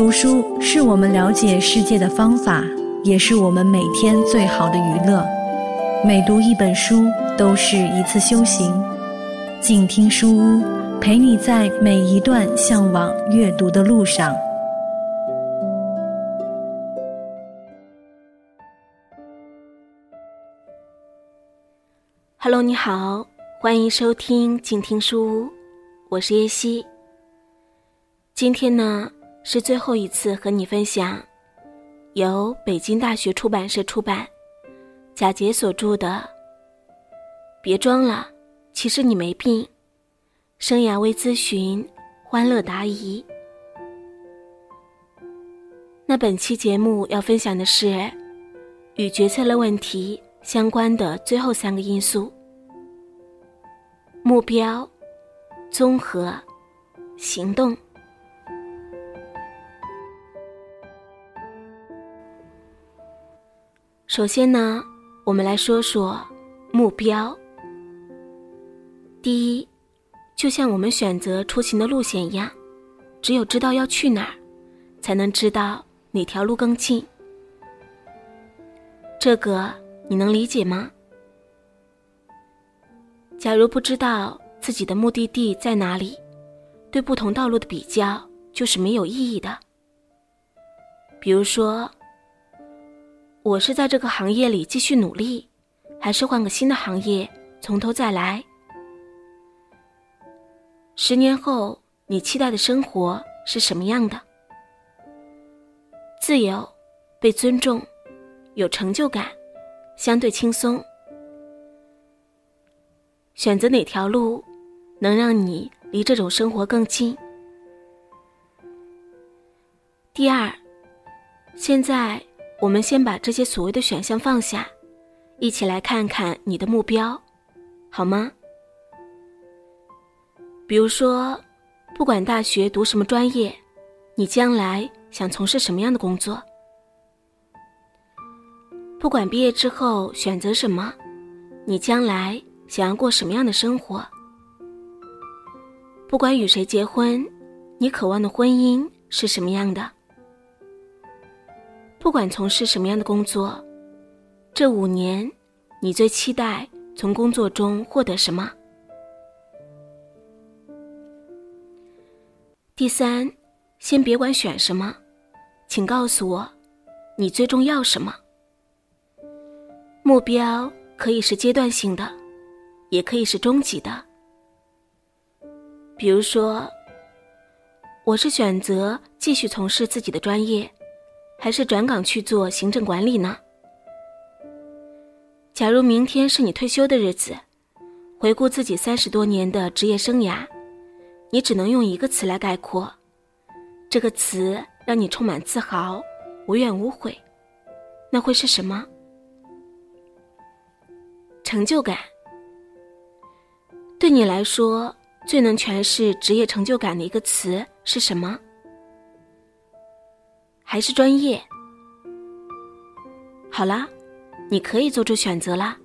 读书是我们了解世界的方法，也是我们每天最好的娱乐。每读一本书，都是一次修行。静听书屋，陪你在每一段向往阅读的路上。Hello，你好，欢迎收听静听书屋，我是叶希。今天呢？是最后一次和你分享，由北京大学出版社出版，贾杰所著的《别装了，其实你没病》，生涯微咨询，欢乐答疑。那本期节目要分享的是，与决策类问题相关的最后三个因素：目标、综合、行动。首先呢，我们来说说目标。第一，就像我们选择出行的路线一样，只有知道要去哪儿，才能知道哪条路更近。这个你能理解吗？假如不知道自己的目的地在哪里，对不同道路的比较就是没有意义的。比如说。我是在这个行业里继续努力，还是换个新的行业从头再来？十年后，你期待的生活是什么样的？自由、被尊重、有成就感、相对轻松。选择哪条路，能让你离这种生活更近？第二，现在。我们先把这些所谓的选项放下，一起来看看你的目标，好吗？比如说，不管大学读什么专业，你将来想从事什么样的工作？不管毕业之后选择什么，你将来想要过什么样的生活？不管与谁结婚，你渴望的婚姻是什么样的？不管从事什么样的工作，这五年，你最期待从工作中获得什么？第三，先别管选什么，请告诉我，你最终要什么？目标可以是阶段性的，也可以是终极的。比如说，我是选择继续从事自己的专业。还是转岗去做行政管理呢？假如明天是你退休的日子，回顾自己三十多年的职业生涯，你只能用一个词来概括，这个词让你充满自豪、无怨无悔，那会是什么？成就感。对你来说，最能诠释职业成就感的一个词是什么？还是专业。好啦，你可以做出选择啦。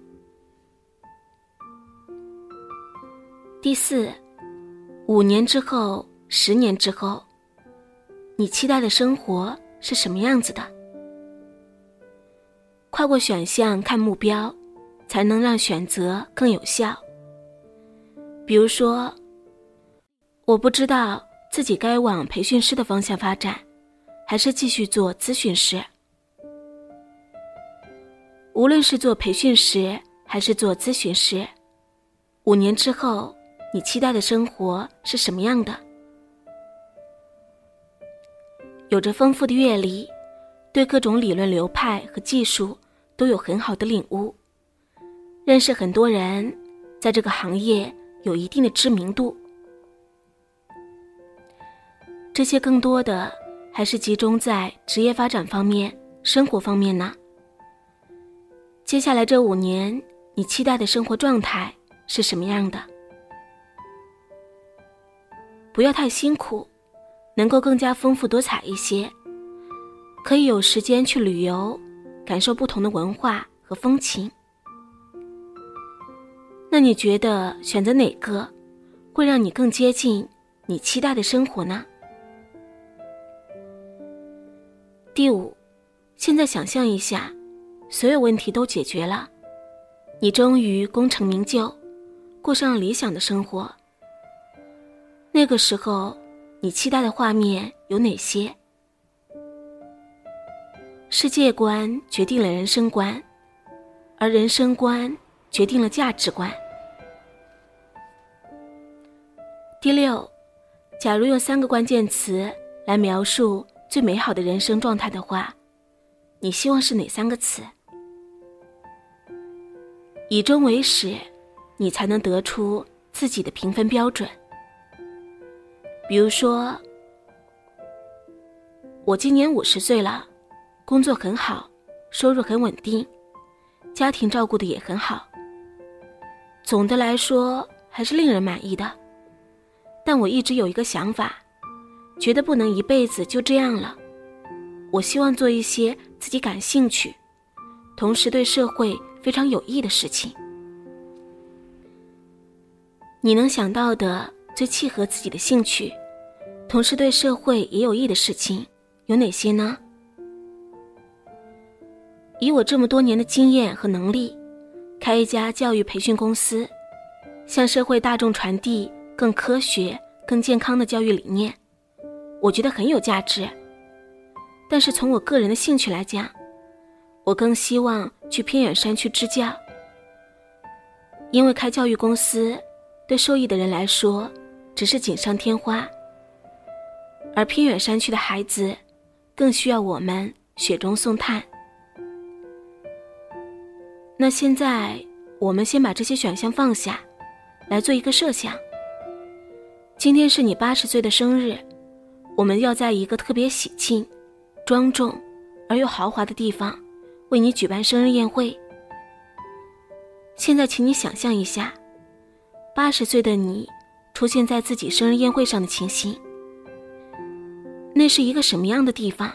第四，五年之后、十年之后，你期待的生活是什么样子的？跨过选项看目标，才能让选择更有效。比如说，我不知道自己该往培训师的方向发展。还是继续做咨询师。无论是做培训师还是做咨询师，五年之后，你期待的生活是什么样的？有着丰富的阅历，对各种理论流派和技术都有很好的领悟，认识很多人，在这个行业有一定的知名度。这些更多的。还是集中在职业发展方面、生活方面呢？接下来这五年，你期待的生活状态是什么样的？不要太辛苦，能够更加丰富多彩一些，可以有时间去旅游，感受不同的文化和风情。那你觉得选择哪个，会让你更接近你期待的生活呢？第五，现在想象一下，所有问题都解决了，你终于功成名就，过上了理想的生活。那个时候，你期待的画面有哪些？世界观决定了人生观，而人生观决定了价值观。第六，假如用三个关键词来描述最美好的人生状态的话，你希望是哪三个词？以终为始，你才能得出自己的评分标准。比如说，我今年五十岁了。工作很好，收入很稳定，家庭照顾的也很好。总的来说还是令人满意的。但我一直有一个想法，觉得不能一辈子就这样了。我希望做一些自己感兴趣，同时对社会非常有益的事情。你能想到的最契合自己的兴趣，同时对社会也有益的事情有哪些呢？以我这么多年的经验和能力，开一家教育培训公司，向社会大众传递更科学、更健康的教育理念，我觉得很有价值。但是从我个人的兴趣来讲，我更希望去偏远山区支教，因为开教育公司对受益的人来说只是锦上添花，而偏远山区的孩子更需要我们雪中送炭。那现在，我们先把这些选项放下，来做一个设想。今天是你八十岁的生日，我们要在一个特别喜庆、庄重而又豪华的地方，为你举办生日宴会。现在，请你想象一下，八十岁的你出现在自己生日宴会上的情形。那是一个什么样的地方？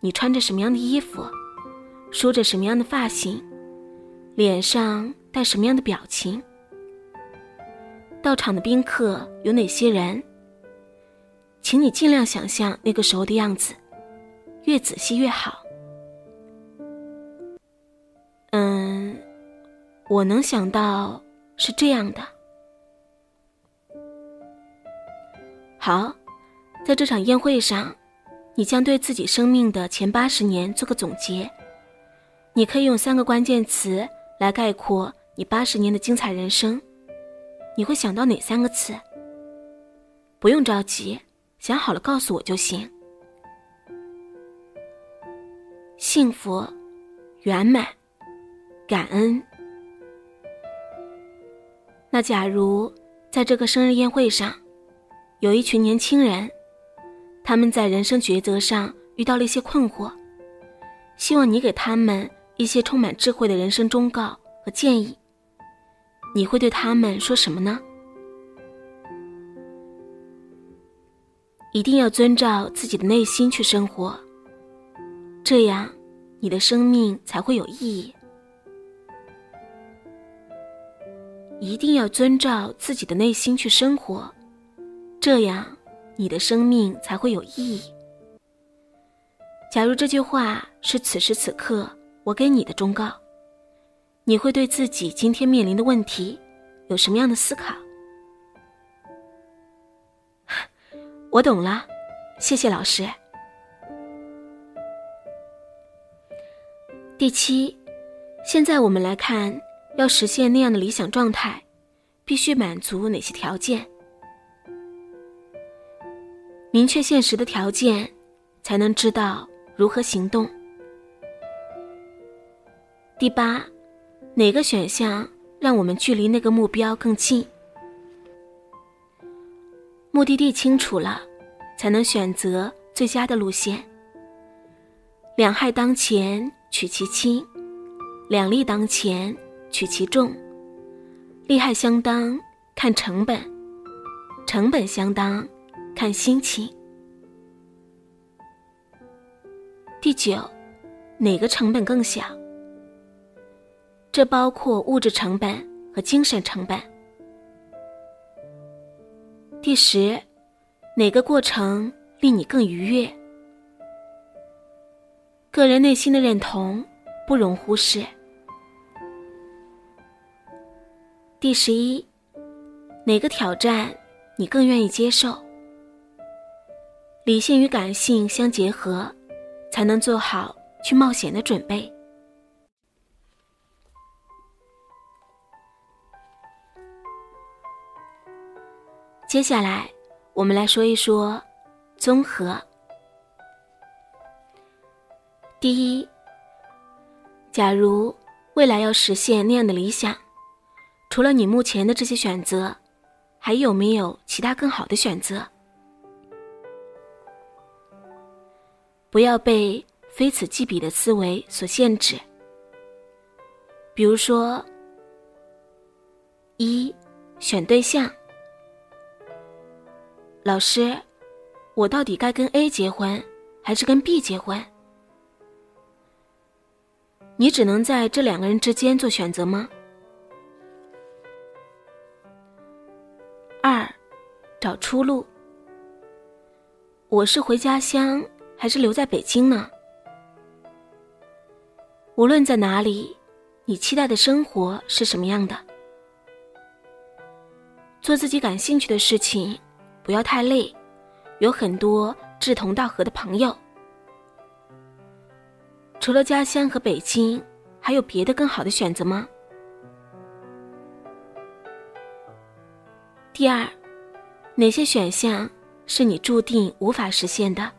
你穿着什么样的衣服？梳着什么样的发型？脸上带什么样的表情？到场的宾客有哪些人？请你尽量想象那个时候的样子，越仔细越好。嗯，我能想到是这样的。好，在这场宴会上，你将对自己生命的前八十年做个总结。你可以用三个关键词。来概括你八十年的精彩人生，你会想到哪三个词？不用着急，想好了告诉我就行。幸福、圆满、感恩。那假如在这个生日宴会上，有一群年轻人，他们在人生抉择上遇到了一些困惑，希望你给他们。一些充满智慧的人生忠告和建议，你会对他们说什么呢？一定要遵照自己的内心去生活，这样你的生命才会有意义。一定要遵照自己的内心去生活，这样你的生命才会有意义。假如这句话是此时此刻。我给你的忠告，你会对自己今天面临的问题有什么样的思考？我懂了，谢谢老师。第七，现在我们来看，要实现那样的理想状态，必须满足哪些条件？明确现实的条件，才能知道如何行动。第八，哪个选项让我们距离那个目标更近？目的地清楚了，才能选择最佳的路线。两害当前，取其轻；两利当前，取其重。利害相当，看成本；成本相当，看心情。第九，哪个成本更小？这包括物质成本和精神成本。第十，哪个过程令你更愉悦？个人内心的认同不容忽视。第十一，哪个挑战你更愿意接受？理性与感性相结合，才能做好去冒险的准备。接下来，我们来说一说综合。第一，假如未来要实现那样的理想，除了你目前的这些选择，还有没有其他更好的选择？不要被非此即彼的思维所限制。比如说，一选对象。老师，我到底该跟 A 结婚，还是跟 B 结婚？你只能在这两个人之间做选择吗？二，找出路。我是回家乡，还是留在北京呢？无论在哪里，你期待的生活是什么样的？做自己感兴趣的事情。不要太累，有很多志同道合的朋友。除了家乡和北京，还有别的更好的选择吗？第二，哪些选项是你注定无法实现的？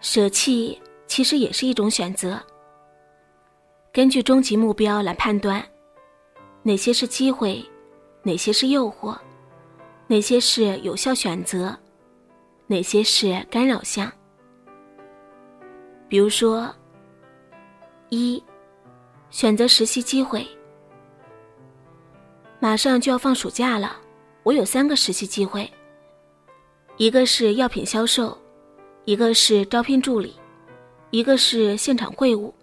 舍弃其实也是一种选择。根据终极目标来判断，哪些是机会，哪些是诱惑。哪些是有效选择，哪些是干扰项？比如说，一，选择实习机会。马上就要放暑假了，我有三个实习机会，一个是药品销售，一个是招聘助理，一个是现场会务，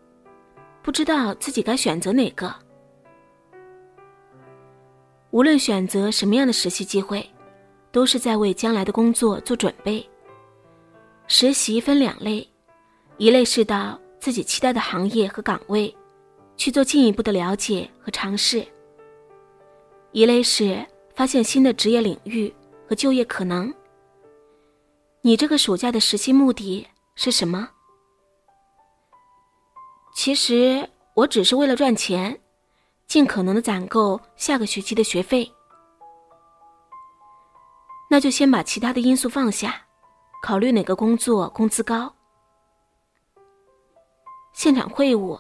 不知道自己该选择哪个。无论选择什么样的实习机会，都是在为将来的工作做准备。实习分两类，一类是到自己期待的行业和岗位，去做进一步的了解和尝试；一类是发现新的职业领域和就业可能。你这个暑假的实习目的是什么？其实我只是为了赚钱。尽可能的攒够下个学期的学费，那就先把其他的因素放下，考虑哪个工作工资高。现场会晤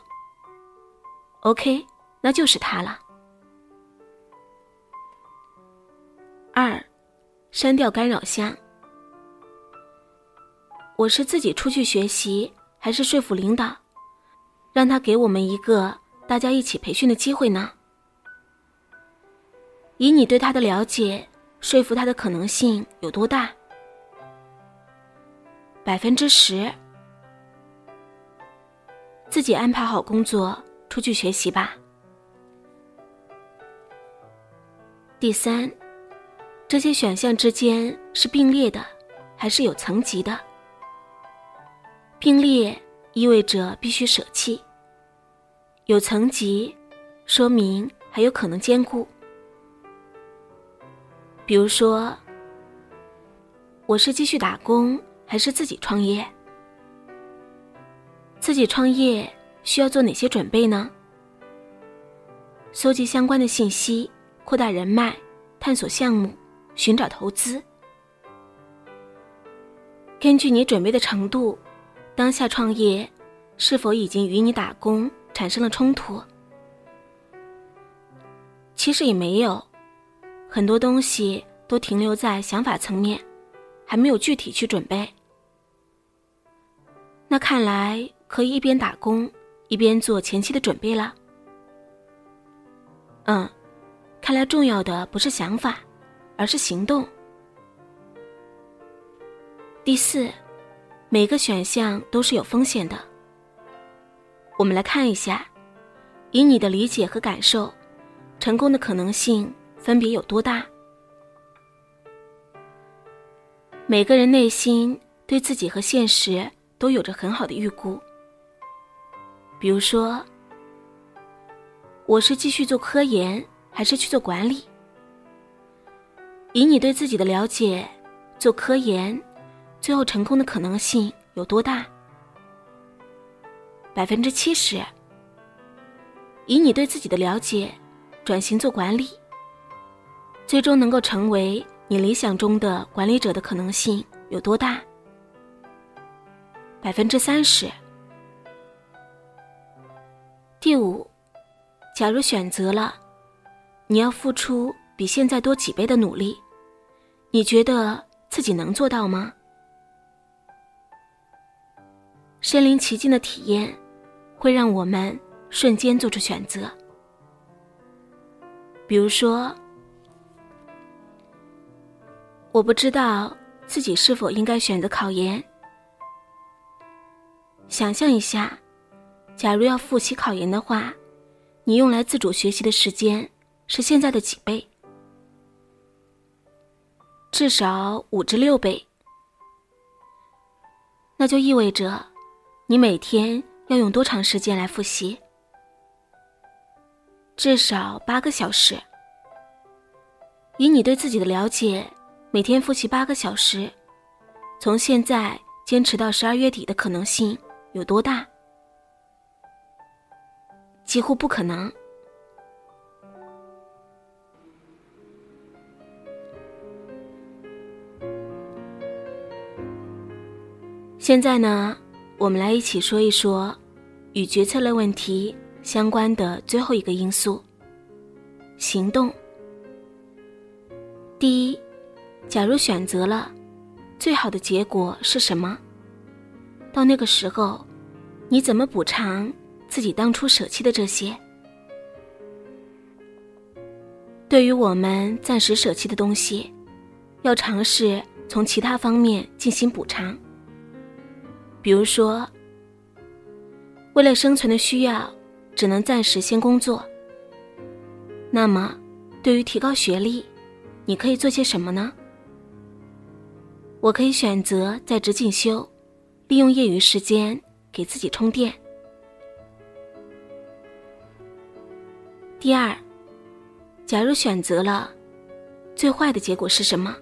，OK，那就是他了。二，删掉干扰项。我是自己出去学习，还是说服领导，让他给我们一个？大家一起培训的机会呢？以你对他的了解，说服他的可能性有多大？百分之十。自己安排好工作，出去学习吧。第三，这些选项之间是并列的，还是有层级的？并列意味着必须舍弃。有层级，说明还有可能兼顾。比如说，我是继续打工还是自己创业？自己创业需要做哪些准备呢？搜集相关的信息，扩大人脉，探索项目，寻找投资。根据你准备的程度，当下创业是否已经与你打工？产生了冲突，其实也没有，很多东西都停留在想法层面，还没有具体去准备。那看来可以一边打工一边做前期的准备了。嗯，看来重要的不是想法，而是行动。第四，每个选项都是有风险的。我们来看一下，以你的理解和感受，成功的可能性分别有多大？每个人内心对自己和现实都有着很好的预估。比如说，我是继续做科研，还是去做管理？以你对自己的了解，做科研，最后成功的可能性有多大？百分之七十。以你对自己的了解，转型做管理，最终能够成为你理想中的管理者的可能性有多大？百分之三十。第五，假如选择了，你要付出。比现在多几倍的努力，你觉得自己能做到吗？身临其境的体验，会让我们瞬间做出选择。比如说，我不知道自己是否应该选择考研。想象一下，假如要复习考研的话，你用来自主学习的时间是现在的几倍？至少五至六倍，那就意味着你每天要用多长时间来复习？至少八个小时。以你对自己的了解，每天复习八个小时，从现在坚持到十二月底的可能性有多大？几乎不可能。现在呢，我们来一起说一说与决策类问题相关的最后一个因素——行动。第一，假如选择了，最好的结果是什么？到那个时候，你怎么补偿自己当初舍弃的这些？对于我们暂时舍弃的东西，要尝试从其他方面进行补偿。比如说，为了生存的需要，只能暂时先工作。那么，对于提高学历，你可以做些什么呢？我可以选择在职进修，利用业余时间给自己充电。第二，假如选择了，最坏的结果是什么？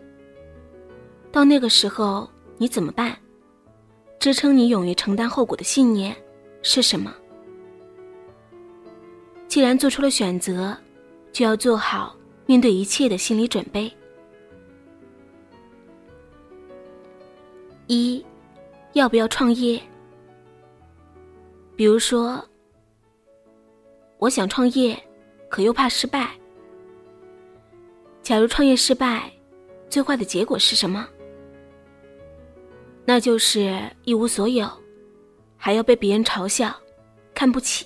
到那个时候，你怎么办？支撑你勇于承担后果的信念是什么？既然做出了选择，就要做好面对一切的心理准备。一，要不要创业？比如说，我想创业，可又怕失败。假如创业失败，最坏的结果是什么？那就是一无所有，还要被别人嘲笑、看不起。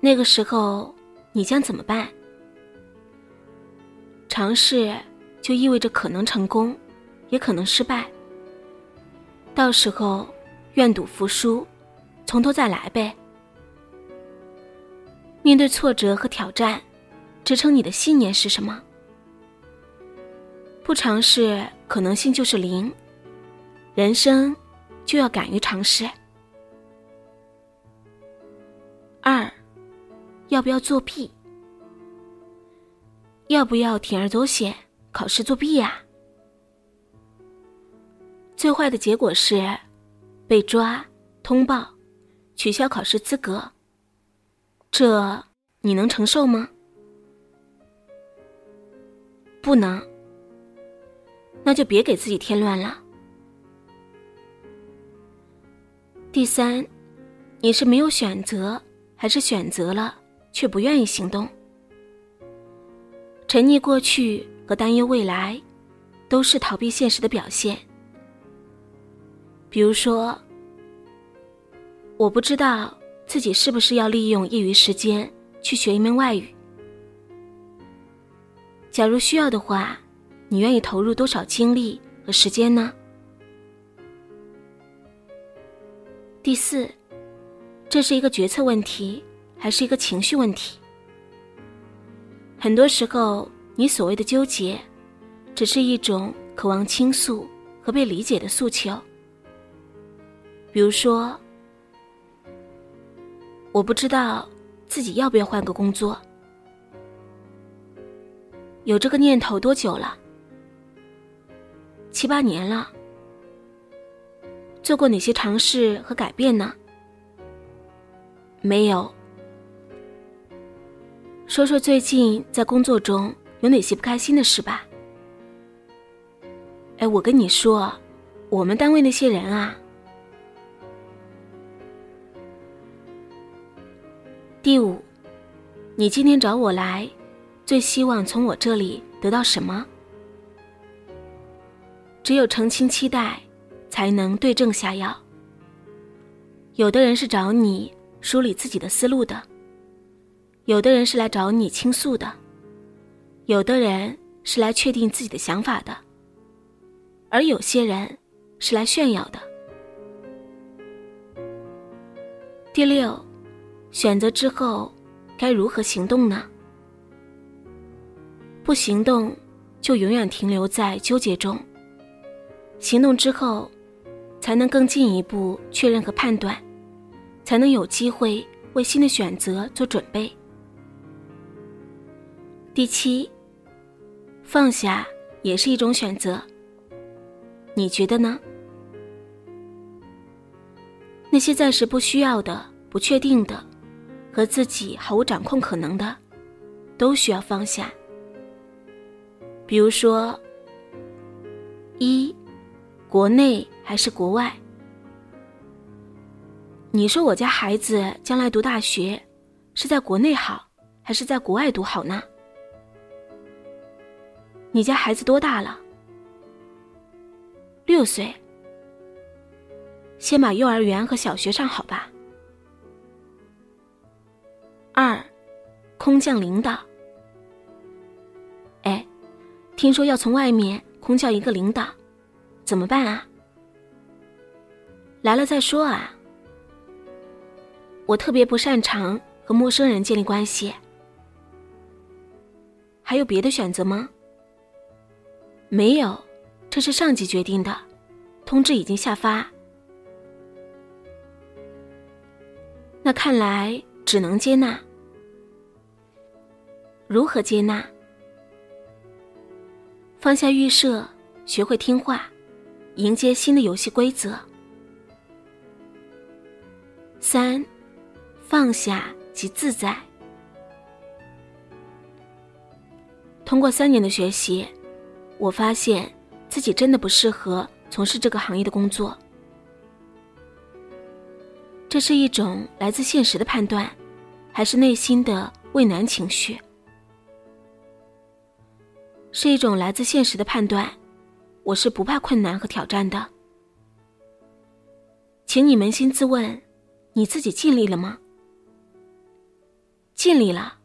那个时候，你将怎么办？尝试就意味着可能成功，也可能失败。到时候，愿赌服输，从头再来呗。面对挫折和挑战，支撑你的信念是什么？不尝试。可能性就是零，人生就要敢于尝试。二，要不要作弊？要不要铤而走险考试作弊呀？最坏的结果是被抓、通报、取消考试资格，这你能承受吗？不能。那就别给自己添乱了。第三，你是没有选择，还是选择了却不愿意行动？沉溺过去和担忧未来，都是逃避现实的表现。比如说，我不知道自己是不是要利用业余时间去学一门外语。假如需要的话。你愿意投入多少精力和时间呢？第四，这是一个决策问题，还是一个情绪问题？很多时候，你所谓的纠结，只是一种渴望倾诉和被理解的诉求。比如说，我不知道自己要不要换个工作，有这个念头多久了？七八年了。做过哪些尝试和改变呢？没有。说说最近在工作中有哪些不开心的事吧。哎，我跟你说，我们单位那些人啊。第五，你今天找我来，最希望从我这里得到什么？只有澄清期待，才能对症下药。有的人是找你梳理自己的思路的。有的人是来找你倾诉的，有的人是来确定自己的想法的，而有些人是来炫耀的。第六，选择之后该如何行动呢？不行动，就永远停留在纠结中；行动之后，才能更进一步确认和判断，才能有机会为新的选择做准备。第七，放下也是一种选择。你觉得呢？那些暂时不需要的、不确定的，和自己毫无掌控可能的，都需要放下。比如说，一，国内还是国外？你说我家孩子将来读大学，是在国内好，还是在国外读好呢？你家孩子多大了？六岁。先把幼儿园和小学上好吧。二，空降领导。哎，听说要从外面空降一个领导，怎么办啊？来了再说啊。我特别不擅长和陌生人建立关系。还有别的选择吗？没有，这是上级决定的，通知已经下发。那看来只能接纳。如何接纳？放下预设，学会听话，迎接新的游戏规则。三，放下即自在。通过三年的学习。我发现自己真的不适合从事这个行业的工作，这是一种来自现实的判断，还是内心的畏难情绪？是一种来自现实的判断，我是不怕困难和挑战的。请你扪心自问，你自己尽力了吗？尽力了。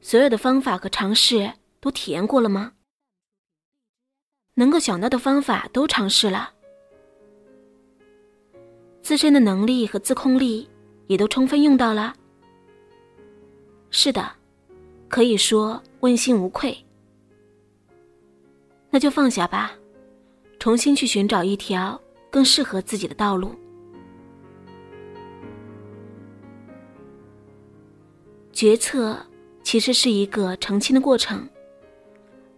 所有的方法和尝试都体验过了吗？能够想到的方法都尝试了，自身的能力和自控力也都充分用到了。是的，可以说问心无愧。那就放下吧，重新去寻找一条更适合自己的道路。决策其实是一个澄清的过程。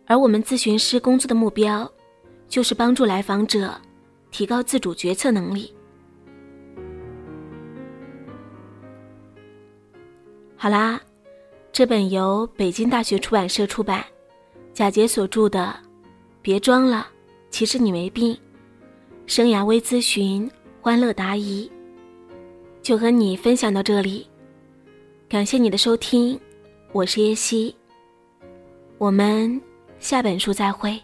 而我们咨询师工作的目标，就是帮助来访者提高自主决策能力。好啦，这本由北京大学出版社出版、贾杰所著的《别装了，其实你没病》，生涯微咨询，欢乐答疑，就和你分享到这里。感谢你的收听，我是叶希，我们。下本书再会。